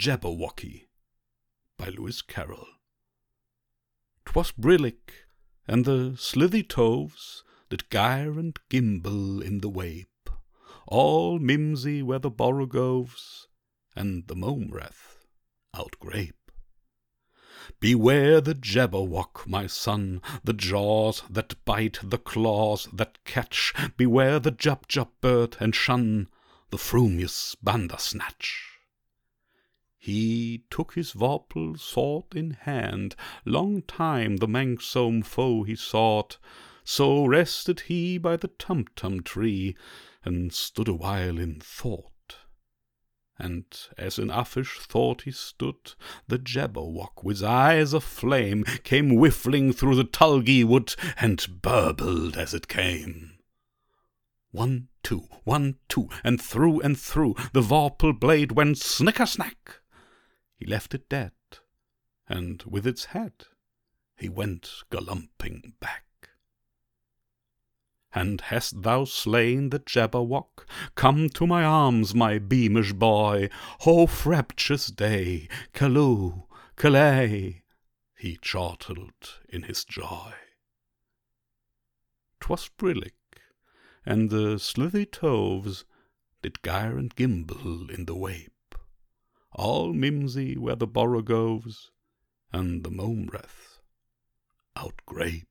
Jabberwocky by Lewis Carroll. 'Twas brillig, and the slithy toves did gyre and gimble in the wabe, all mimsy were the borogoves, and the momrath outgrabe. Beware the Jabberwock, my son, the jaws that bite, the claws that catch, beware the Jubjub bird, and shun the frumious Bandersnatch. He took his vorpal sword in hand, long time the manxome foe he sought, so rested he by the Tumtum tree, and stood awhile in thought. And as in uffish thought he stood, the Jabberwock, with eyes of flame, came whiffling through the tulgey wood, and burbled as it came. One, two, one, two, and through and through the vorpal blade went snicker-snack. He left it dead, and with its head he went galumphing back. And hast thou slain the Jabberwock? Come to my arms, my beamish boy. Ho, frabjous day! Callooh, callay! He chortled in his joy. 'Twas brillig, and the slithy toves did gyre and gimble in the wabe all mimsy where the borogoves, and the momrath outgrabe.